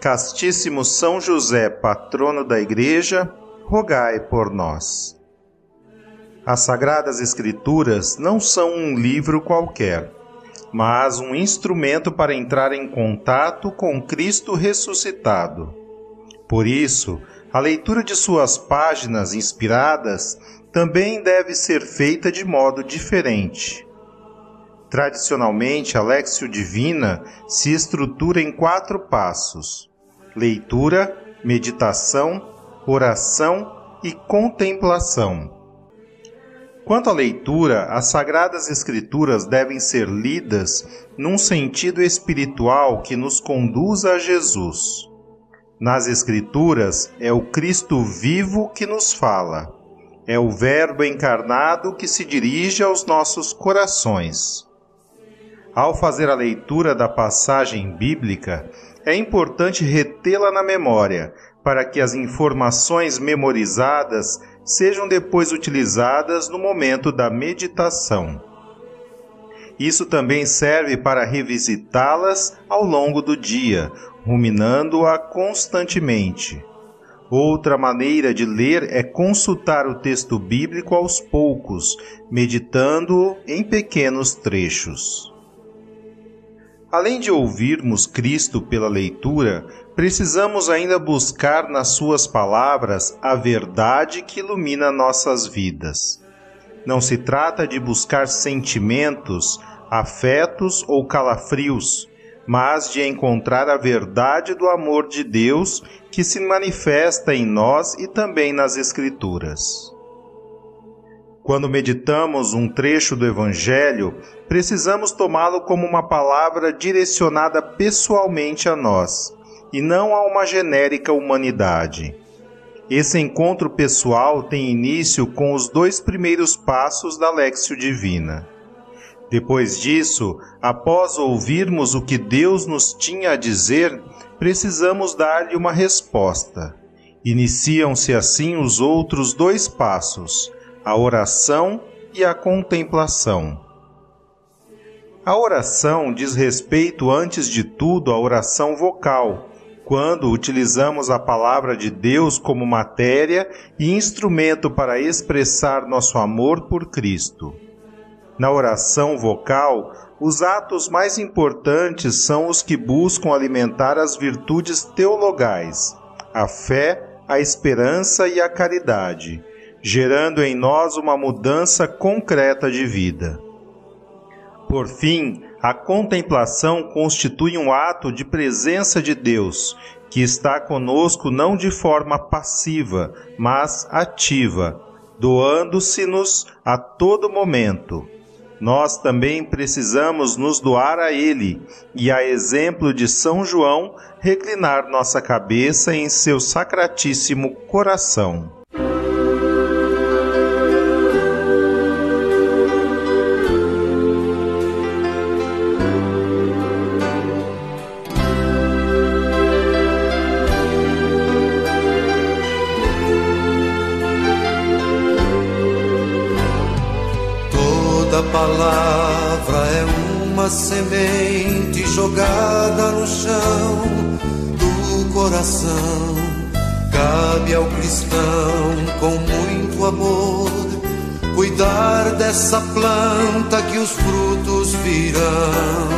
Castíssimo São José, patrono da Igreja, rogai por nós. As Sagradas Escrituras não são um livro qualquer, mas um instrumento para entrar em contato com Cristo ressuscitado. Por isso, a leitura de suas páginas inspiradas também deve ser feita de modo diferente. Tradicionalmente, a Lexio Divina se estrutura em quatro passos leitura, meditação, oração e contemplação. Quanto à leitura, as Sagradas Escrituras devem ser lidas num sentido espiritual que nos conduza a Jesus. Nas Escrituras, é o Cristo vivo que nos fala, é o Verbo encarnado que se dirige aos nossos corações. Ao fazer a leitura da passagem bíblica, é importante retê-la na memória, para que as informações memorizadas sejam depois utilizadas no momento da meditação. Isso também serve para revisitá-las ao longo do dia, ruminando-a constantemente. Outra maneira de ler é consultar o texto bíblico aos poucos, meditando-o em pequenos trechos. Além de ouvirmos Cristo pela leitura, precisamos ainda buscar nas Suas palavras a verdade que ilumina nossas vidas. Não se trata de buscar sentimentos, afetos ou calafrios, mas de encontrar a verdade do amor de Deus que se manifesta em nós e também nas Escrituras. Quando meditamos um trecho do Evangelho, precisamos tomá-lo como uma palavra direcionada pessoalmente a nós, e não a uma genérica humanidade. Esse encontro pessoal tem início com os dois primeiros passos da Lexio Divina. Depois disso, após ouvirmos o que Deus nos tinha a dizer, precisamos dar-lhe uma resposta. Iniciam-se assim os outros dois passos a oração e a contemplação. A oração diz respeito, antes de tudo, à oração vocal, quando utilizamos a palavra de Deus como matéria e instrumento para expressar nosso amor por Cristo. Na oração vocal, os atos mais importantes são os que buscam alimentar as virtudes teologais, a fé, a esperança e a caridade gerando em nós uma mudança concreta de vida. Por fim, a contemplação constitui um ato de presença de Deus, que está conosco não de forma passiva, mas ativa, doando-se-nos a todo momento. Nós também precisamos nos doar a Ele e, a exemplo de São João, reclinar nossa cabeça em seu sacratíssimo coração. Coração. Cabe ao cristão com muito amor cuidar dessa planta que os frutos virão.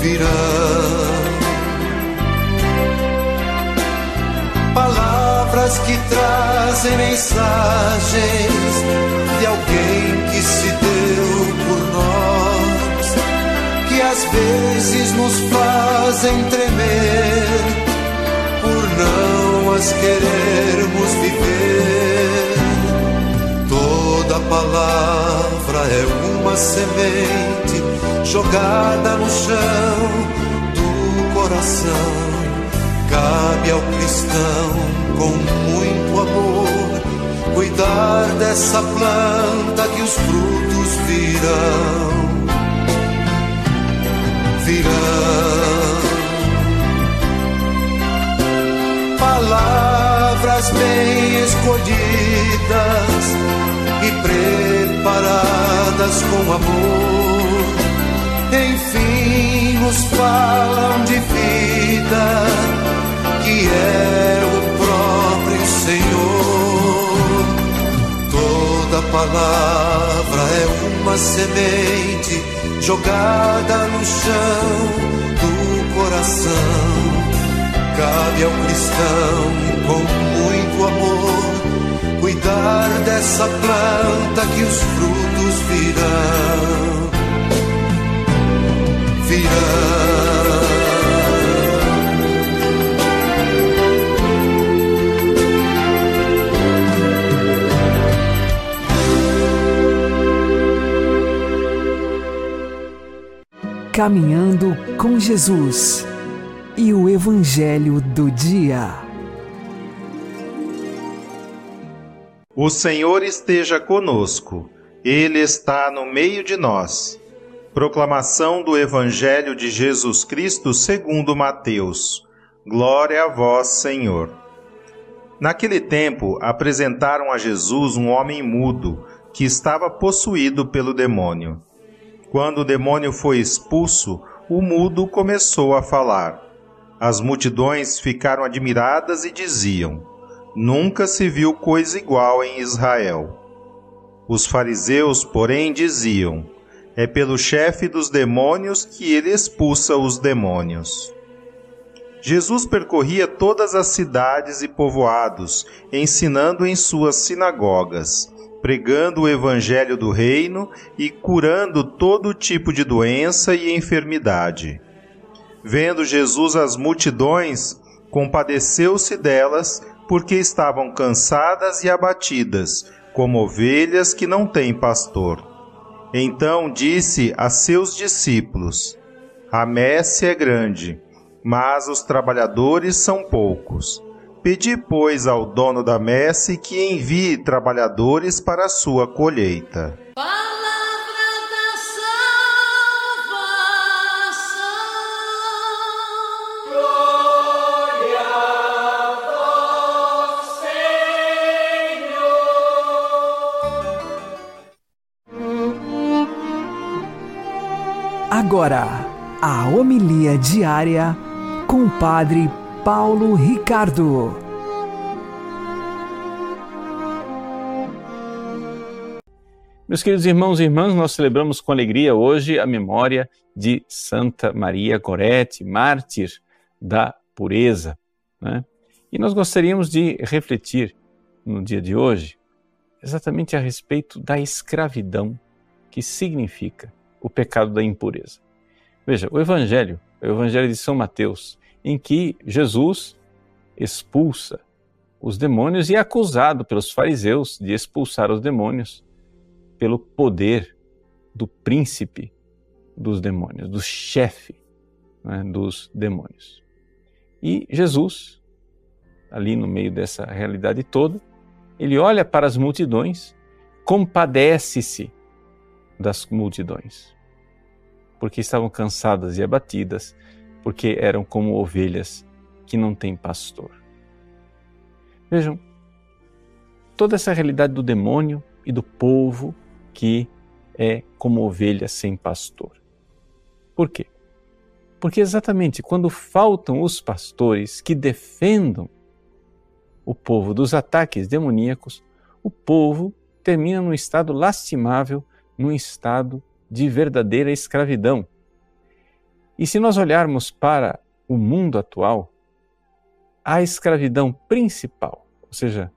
Virão. Palavras que trazem mensagens de alguém que se deu às vezes nos fazem tremer por não as querermos viver. Toda palavra é uma semente jogada no chão do coração Cabe ao cristão com muito amor cuidar dessa planta que os frutos virão. Virão. Palavras bem escolhidas e preparadas com amor. Enfim, nos falam de vida que é o próprio Senhor. Toda palavra é uma semente jogada no chão do coração. Cabe ao cristão com muito amor cuidar dessa planta que os frutos virão. Virão. Caminhando com Jesus e o Evangelho do Dia. O Senhor esteja conosco, Ele está no meio de nós. Proclamação do Evangelho de Jesus Cristo segundo Mateus. Glória a vós, Senhor. Naquele tempo, apresentaram a Jesus um homem mudo que estava possuído pelo demônio. Quando o demônio foi expulso, o mudo começou a falar. As multidões ficaram admiradas e diziam: Nunca se viu coisa igual em Israel. Os fariseus, porém, diziam: É pelo chefe dos demônios que ele expulsa os demônios. Jesus percorria todas as cidades e povoados, ensinando em suas sinagogas pregando o evangelho do reino e curando todo tipo de doença e enfermidade. Vendo Jesus as multidões, compadeceu-se delas, porque estavam cansadas e abatidas, como ovelhas que não têm pastor. Então disse a seus discípulos: A messe é grande, mas os trabalhadores são poucos. Pedi, pois, ao dono da messe que envie trabalhadores para a sua colheita. Palavra da salvação. Glória ao Senhor. Agora, a homilia diária com o Padre Paulo Ricardo. Meus queridos irmãos e irmãs, nós celebramos com alegria hoje a memória de Santa Maria Gorete, mártir da pureza. Né? E nós gostaríamos de refletir no dia de hoje exatamente a respeito da escravidão que significa o pecado da impureza. Veja, o Evangelho, o Evangelho de São Mateus, em que Jesus expulsa os demônios e é acusado pelos fariseus de expulsar os demônios pelo poder do príncipe dos demônios, do chefe né, dos demônios. E Jesus, ali no meio dessa realidade toda, ele olha para as multidões, compadece-se das multidões, porque estavam cansadas e abatidas, porque eram como ovelhas que não têm pastor. Vejam, toda essa realidade do demônio e do povo que é como ovelha sem pastor. Por quê? Porque exatamente quando faltam os pastores que defendam o povo dos ataques demoníacos, o povo termina num estado lastimável, num estado de verdadeira escravidão. E se nós olharmos para o mundo atual, a escravidão principal, ou seja,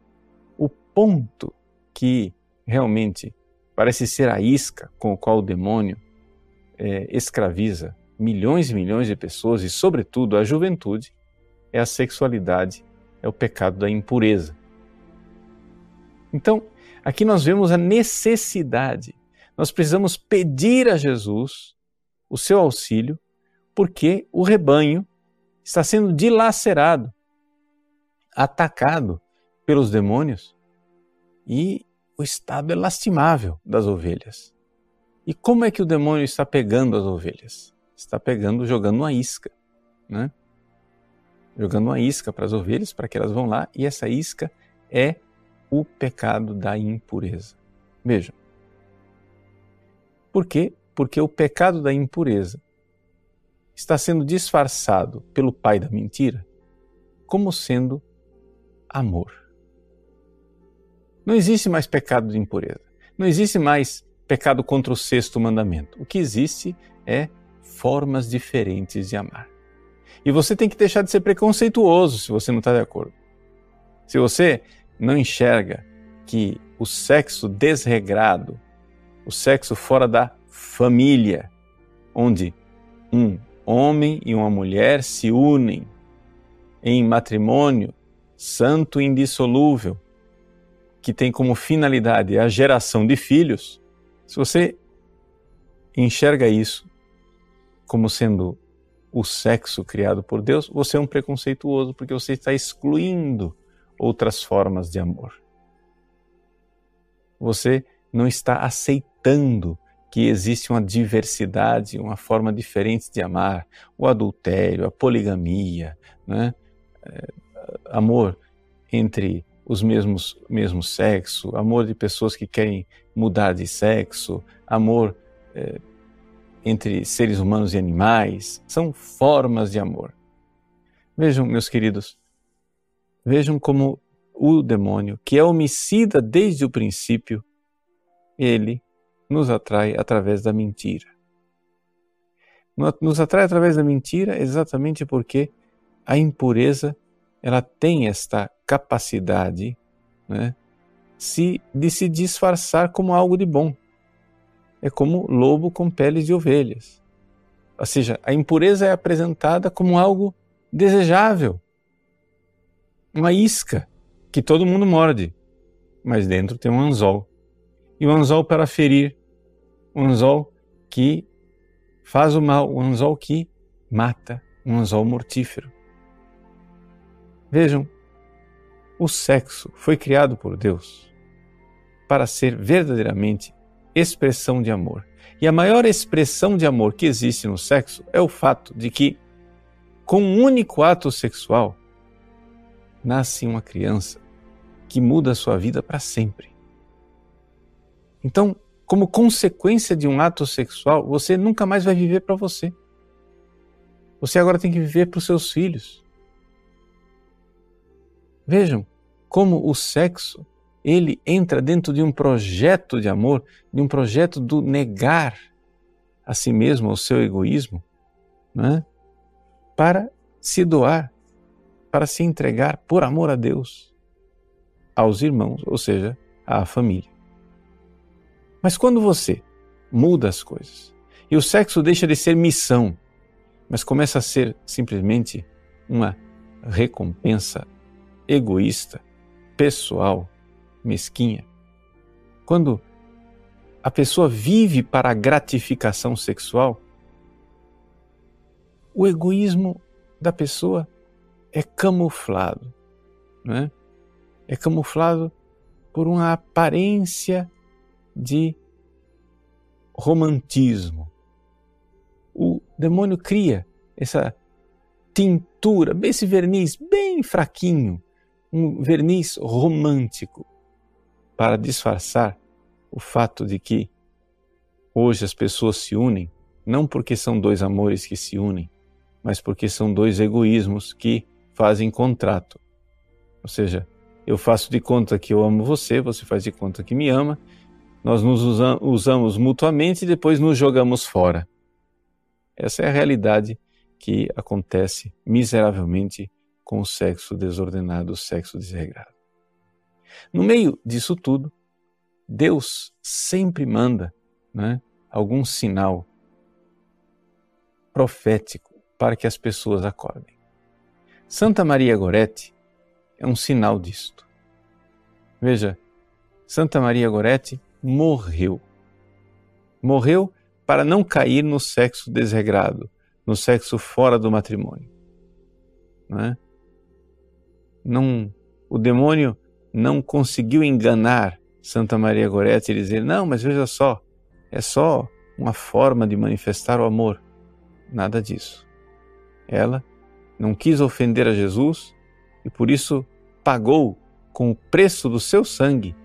o ponto que realmente parece ser a isca com o qual o demônio é, escraviza milhões e milhões de pessoas e, sobretudo, a juventude, é a sexualidade, é o pecado da impureza. Então, aqui nós vemos a necessidade. Nós precisamos pedir a Jesus o seu auxílio, porque o rebanho está sendo dilacerado, atacado pelos demônios e o estado é lastimável das ovelhas. E como é que o demônio está pegando as ovelhas? Está pegando, jogando uma isca, né? Jogando uma isca para as ovelhas para que elas vão lá e essa isca é o pecado da impureza. Vejam. Por quê? Porque o pecado da impureza está sendo disfarçado pelo pai da mentira como sendo amor. Não existe mais pecado de impureza. Não existe mais pecado contra o sexto mandamento. O que existe é formas diferentes de amar. E você tem que deixar de ser preconceituoso se você não está de acordo. Se você não enxerga que o sexo desregrado, o sexo fora da família, onde um homem e uma mulher se unem em matrimônio santo e indissolúvel, que tem como finalidade a geração de filhos, se você enxerga isso como sendo o sexo criado por Deus, você é um preconceituoso, porque você está excluindo outras formas de amor. Você não está aceitando que existe uma diversidade, uma forma diferente de amar, o adultério, a poligamia, né? É, amor entre os mesmos mesmo sexo, amor de pessoas que querem mudar de sexo, amor é, entre seres humanos e animais, são formas de amor. Vejam, meus queridos, Vejam como o demônio, que é homicida desde o princípio, ele nos atrai através da mentira. Nos atrai através da mentira exatamente porque a impureza ela tem esta capacidade né, de se disfarçar como algo de bom. É como lobo com peles de ovelhas. Ou seja, a impureza é apresentada como algo desejável, uma isca que todo mundo morde, mas dentro tem um anzol. E o anzol para ferir, um anzol que faz o mal, um anzol que mata, um anzol mortífero. Vejam, o sexo foi criado por Deus para ser verdadeiramente expressão de amor. E a maior expressão de amor que existe no sexo é o fato de que, com um único ato sexual, nasce uma criança que muda a sua vida para sempre. Então, como consequência de um ato sexual, você nunca mais vai viver para você. Você agora tem que viver para os seus filhos. Vejam como o sexo ele entra dentro de um projeto de amor, de um projeto do negar a si mesmo, o seu egoísmo, né? para se doar para se entregar por amor a Deus aos irmãos, ou seja, à família. Mas quando você muda as coisas e o sexo deixa de ser missão, mas começa a ser simplesmente uma recompensa egoísta, pessoal, mesquinha, quando a pessoa vive para a gratificação sexual, o egoísmo da pessoa é camuflado, não é? É camuflado por uma aparência de romantismo. O demônio cria essa tintura, esse verniz bem fraquinho, um verniz romântico, para disfarçar o fato de que hoje as pessoas se unem não porque são dois amores que se unem, mas porque são dois egoísmos que fazem contrato. Ou seja, eu faço de conta que eu amo você, você faz de conta que me ama, nós nos usamos mutuamente e depois nos jogamos fora. Essa é a realidade que acontece miseravelmente com o sexo desordenado, o sexo desregrado. No meio disso tudo, Deus sempre manda né, algum sinal profético para que as pessoas acordem. Santa Maria Gorete é um sinal disto. Veja, Santa Maria Gorete morreu. Morreu para não cair no sexo desregrado, no sexo fora do matrimônio. Não, é? não o demônio não conseguiu enganar Santa Maria Gorete e dizer: não, mas veja só, é só uma forma de manifestar o amor. Nada disso. Ela não quis ofender a Jesus e por isso pagou com o preço do seu sangue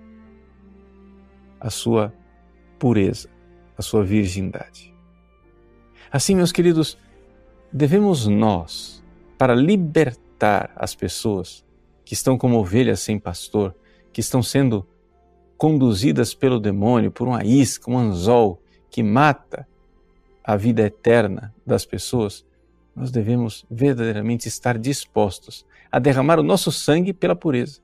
a sua pureza, a sua virgindade. Assim, meus queridos, devemos nós, para libertar as pessoas que estão como ovelhas sem pastor, que estão sendo conduzidas pelo demônio, por uma isca, um anzol que mata a vida eterna das pessoas, nós devemos verdadeiramente estar dispostos a derramar o nosso sangue pela pureza.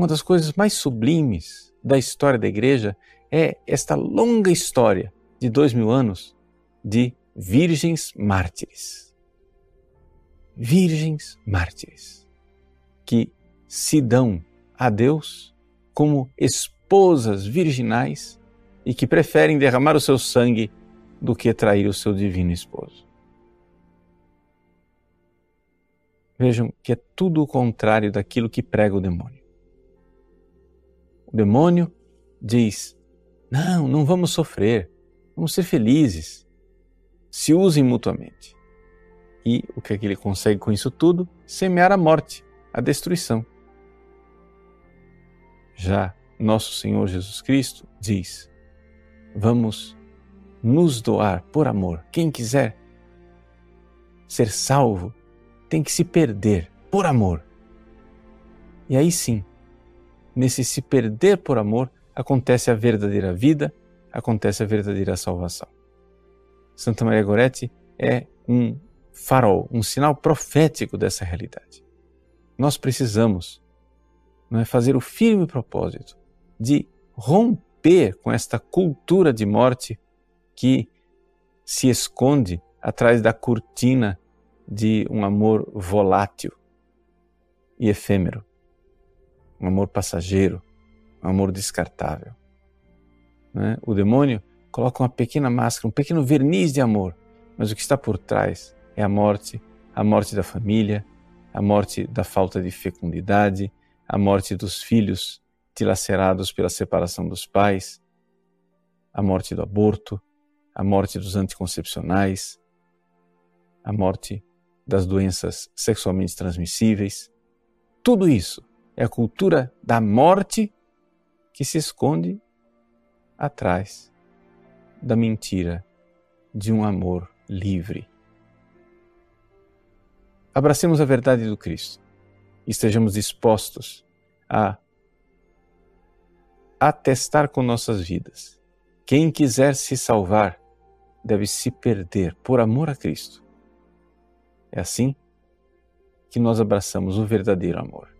Uma das coisas mais sublimes da história da igreja é esta longa história de dois mil anos de virgens mártires. Virgens mártires que se dão a Deus como esposas virginais e que preferem derramar o seu sangue do que trair o seu divino esposo. Vejam que é tudo o contrário daquilo que prega o demônio. O demônio diz: não, não vamos sofrer, vamos ser felizes. Se usem mutuamente. E o que, é que ele consegue com isso tudo? Semear a morte, a destruição. Já nosso Senhor Jesus Cristo diz: vamos nos doar por amor. Quem quiser ser salvo tem que se perder por amor. E aí sim, nesse se perder por amor, acontece a verdadeira vida, acontece a verdadeira salvação. Santa Maria Gorete é um farol, um sinal profético dessa realidade. Nós precisamos não é, fazer o firme propósito de romper com esta cultura de morte que se esconde atrás da cortina de um amor volátil e efêmero, um amor passageiro, um amor descartável. Né? O demônio coloca uma pequena máscara, um pequeno verniz de amor, mas o que está por trás é a morte, a morte da família, a morte da falta de fecundidade, a morte dos filhos dilacerados pela separação dos pais, a morte do aborto, a morte dos anticoncepcionais, a morte das doenças sexualmente transmissíveis. Tudo isso é a cultura da morte que se esconde atrás da mentira de um amor livre. Abracemos a verdade do Cristo e estejamos dispostos a atestar com nossas vidas. Quem quiser se salvar deve se perder por amor a Cristo. É assim que nós abraçamos o verdadeiro amor.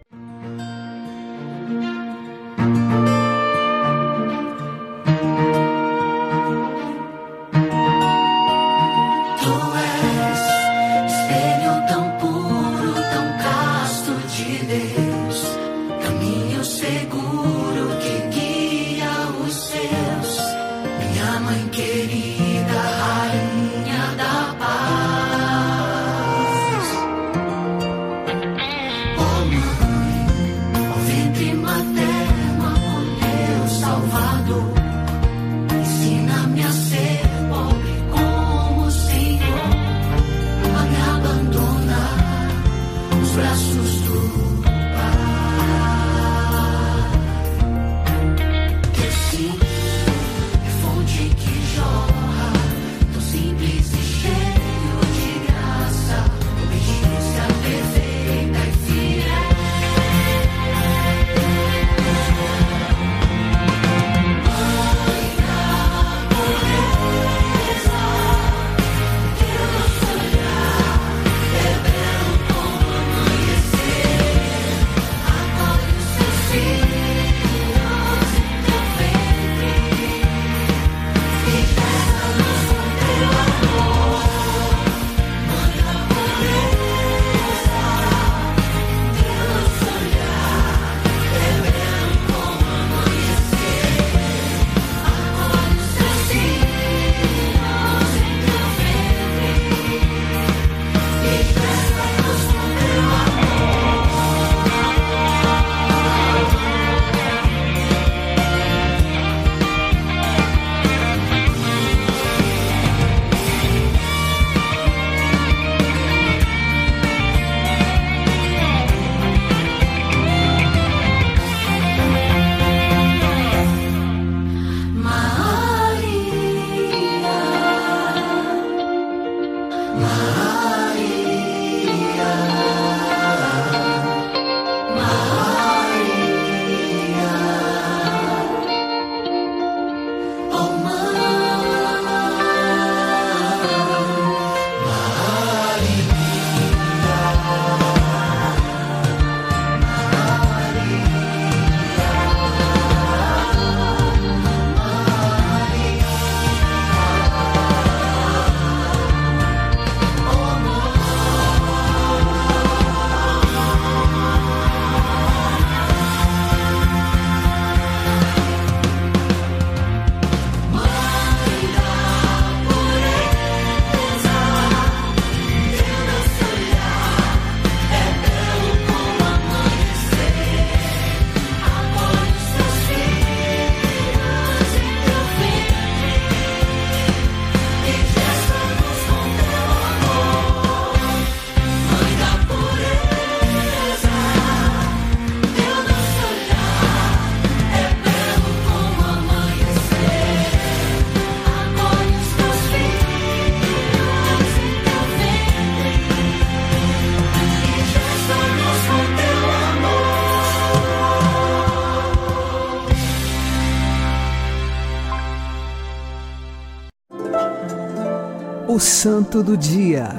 Santo do Dia,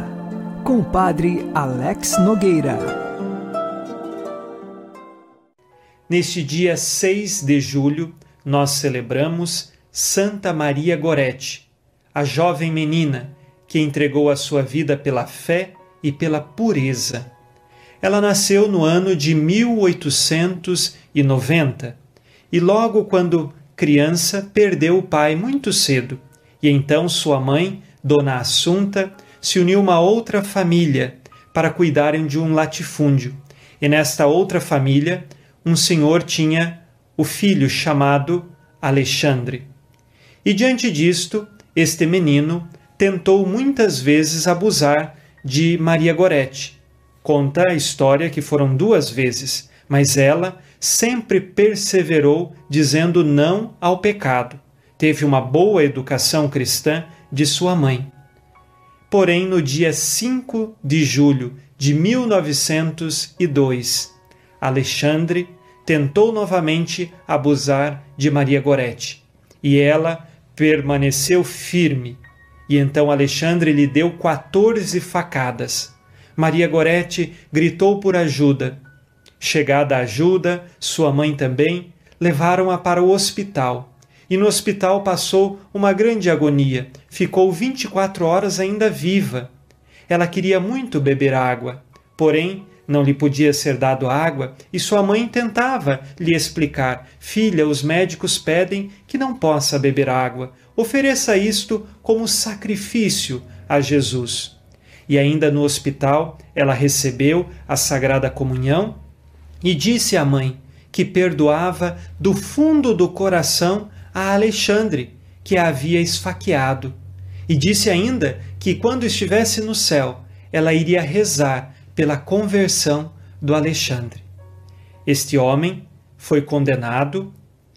com o Padre Alex Nogueira. Neste dia 6 de julho, nós celebramos Santa Maria Gorete, a jovem menina que entregou a sua vida pela fé e pela pureza. Ela nasceu no ano de 1890 e, logo quando criança, perdeu o pai muito cedo. E então sua mãe, Dona Assunta, se uniu uma outra família para cuidarem de um latifúndio. E nesta outra família, um senhor tinha o filho chamado Alexandre. E diante disto, este menino tentou muitas vezes abusar de Maria Gorete. Conta a história que foram duas vezes, mas ela sempre perseverou dizendo não ao pecado. Teve uma boa educação cristã de sua mãe. Porém, no dia 5 de julho de 1902, Alexandre tentou novamente abusar de Maria Gorete e ela permaneceu firme. E então Alexandre lhe deu 14 facadas. Maria Gorete gritou por ajuda. Chegada a ajuda, sua mãe também, levaram-a para o hospital. E no hospital passou uma grande agonia. Ficou 24 horas ainda viva. Ela queria muito beber água, porém não lhe podia ser dado água e sua mãe tentava lhe explicar: Filha, os médicos pedem que não possa beber água. Ofereça isto como sacrifício a Jesus. E ainda no hospital, ela recebeu a Sagrada Comunhão e disse à mãe que perdoava do fundo do coração a Alexandre, que a havia esfaqueado. E disse ainda que quando estivesse no céu, ela iria rezar pela conversão do Alexandre. Este homem foi condenado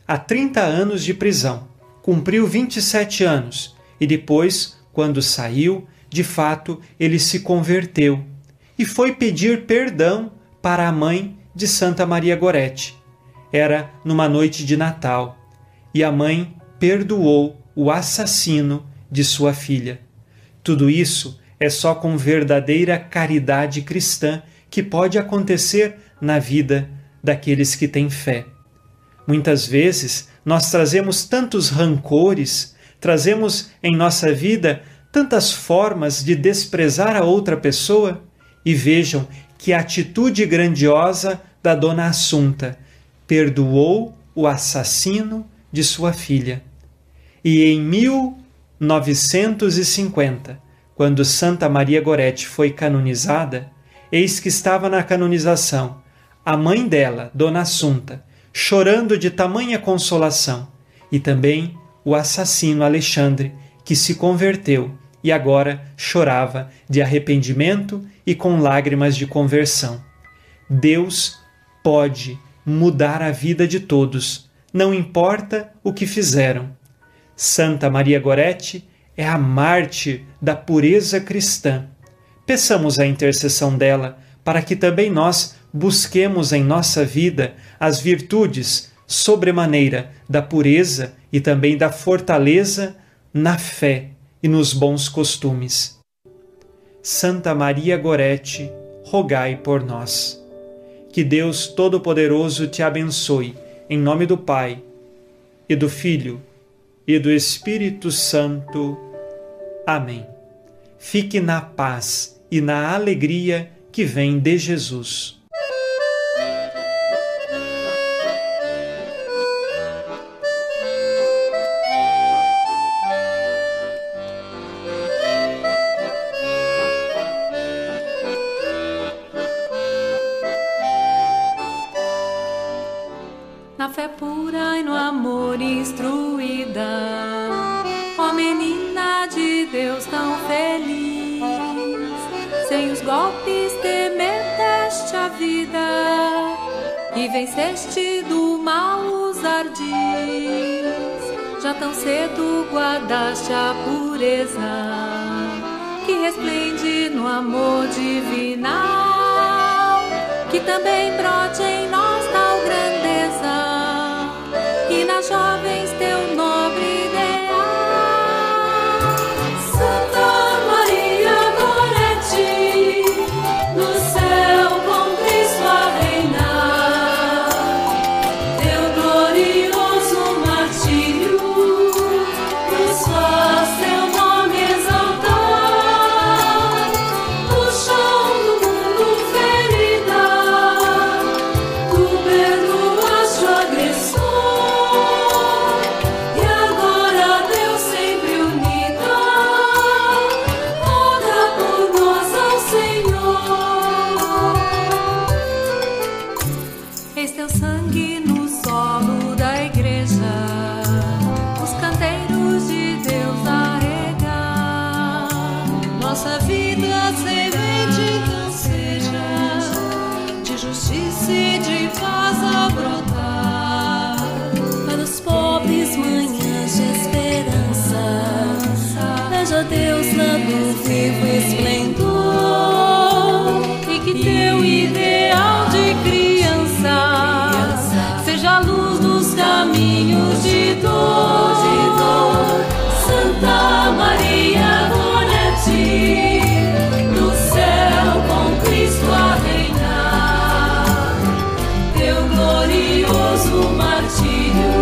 a 30 anos de prisão, cumpriu 27 anos e depois, quando saiu, de fato ele se converteu e foi pedir perdão para a mãe de Santa Maria Gorete. Era numa noite de Natal e a mãe perdoou o assassino de sua filha. Tudo isso é só com verdadeira caridade cristã que pode acontecer na vida daqueles que têm fé. Muitas vezes nós trazemos tantos rancores, trazemos em nossa vida tantas formas de desprezar a outra pessoa e vejam que atitude grandiosa da dona Assunta perdoou o assassino de sua filha. E em 1950, quando Santa Maria Gorete foi canonizada, eis que estava na canonização a mãe dela, Dona Assunta, chorando de tamanha consolação, e também o assassino Alexandre, que se converteu e agora chorava de arrependimento e com lágrimas de conversão. Deus pode mudar a vida de todos, não importa o que fizeram. Santa Maria Gorete é a mártir da pureza cristã. Peçamos a intercessão dela para que também nós busquemos em nossa vida as virtudes sobremaneira da pureza e também da fortaleza na fé e nos bons costumes. Santa Maria Gorete, rogai por nós. Que Deus Todo-Poderoso te abençoe, em nome do Pai, e do Filho, e do Espírito Santo. Amém. Fique na paz e na alegria que vem de Jesus. see you.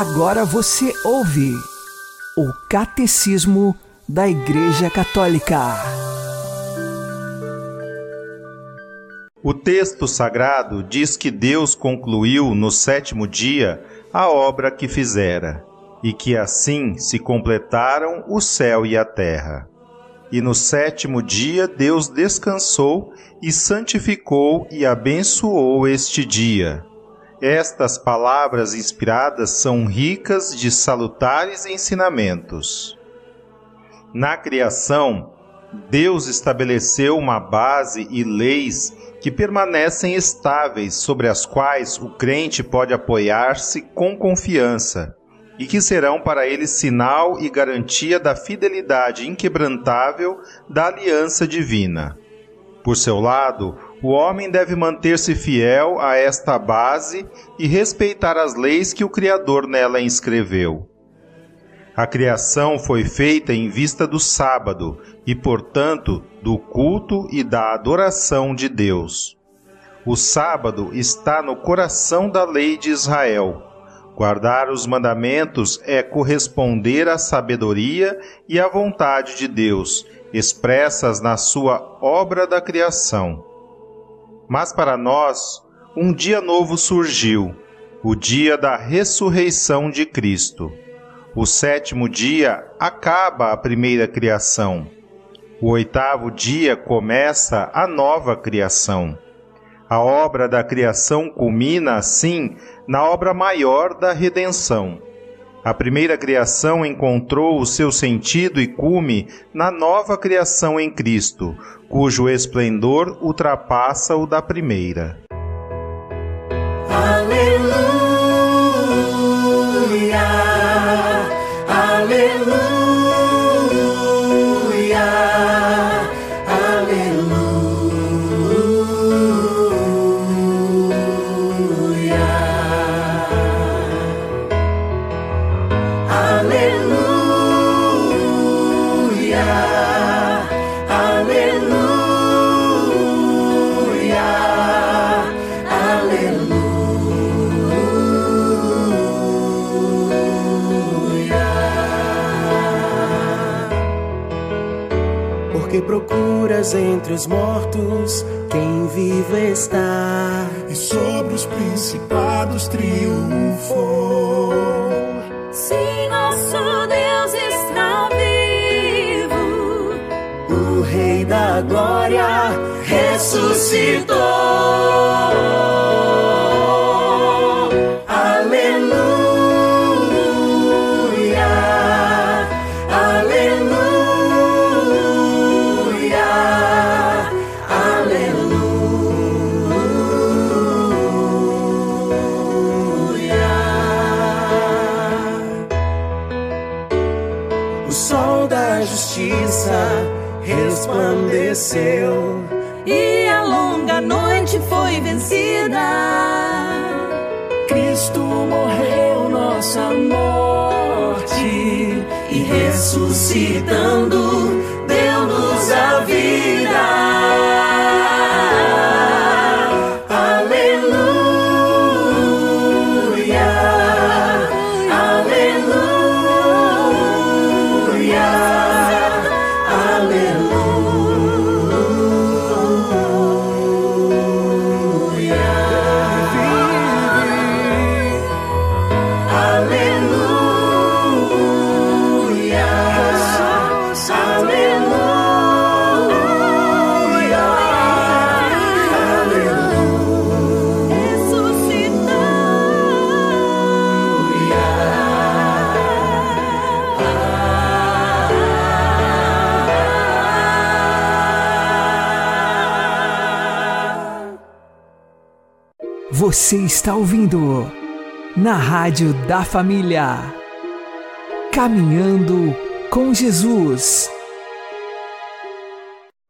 Agora você ouve o Catecismo da Igreja Católica. O texto sagrado diz que Deus concluiu no sétimo dia a obra que fizera, e que assim se completaram o céu e a terra. E no sétimo dia Deus descansou e santificou e abençoou este dia estas palavras inspiradas são ricas de salutares ensinamentos. Na criação, Deus estabeleceu uma base e leis que permanecem estáveis, sobre as quais o crente pode apoiar-se com confiança e que serão para ele sinal e garantia da fidelidade inquebrantável da aliança divina. Por seu lado, o homem deve manter-se fiel a esta base e respeitar as leis que o Criador nela inscreveu. A criação foi feita em vista do sábado e, portanto, do culto e da adoração de Deus. O sábado está no coração da lei de Israel. Guardar os mandamentos é corresponder à sabedoria e à vontade de Deus, expressas na sua obra da criação. Mas para nós, um dia novo surgiu, o dia da ressurreição de Cristo. O sétimo dia acaba a primeira criação. O oitavo dia começa a nova criação. A obra da criação culmina, assim, na obra maior da redenção. A primeira criação encontrou o seu sentido e cume na nova criação em Cristo, cujo esplendor ultrapassa o da primeira. Entre os mortos quem vive está. E sobre os principados triunfou. Sim, nosso Deus está vivo. O Rei da Glória ressuscitou. Ressuscitando Você está ouvindo na Rádio da Família. Caminhando com Jesus.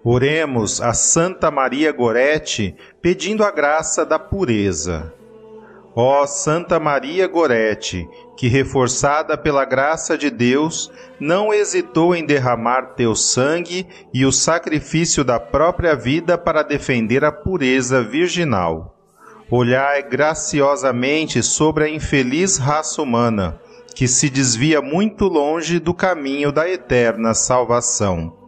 Oremos a Santa Maria Gorete pedindo a graça da pureza. Ó Santa Maria Gorete, que reforçada pela graça de Deus, não hesitou em derramar teu sangue e o sacrifício da própria vida para defender a pureza virginal. Olhai graciosamente sobre a infeliz raça humana, que se desvia muito longe do caminho da eterna salvação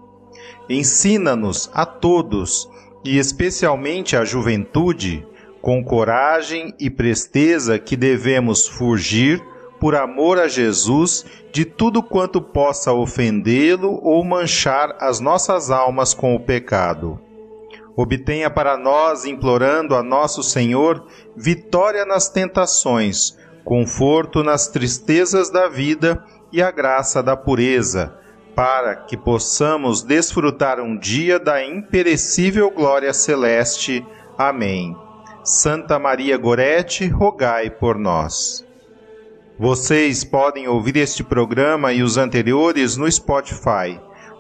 ensina-nos a todos, e especialmente à juventude, com coragem e presteza que devemos fugir, por amor a Jesus, de tudo quanto possa ofendê-lo ou manchar as nossas almas com o pecado. Obtenha para nós, implorando a nosso Senhor, vitória nas tentações, conforto nas tristezas da vida e a graça da pureza para que possamos desfrutar um dia da imperecível glória celeste. Amém. Santa Maria Gorete, rogai por nós. Vocês podem ouvir este programa e os anteriores no Spotify.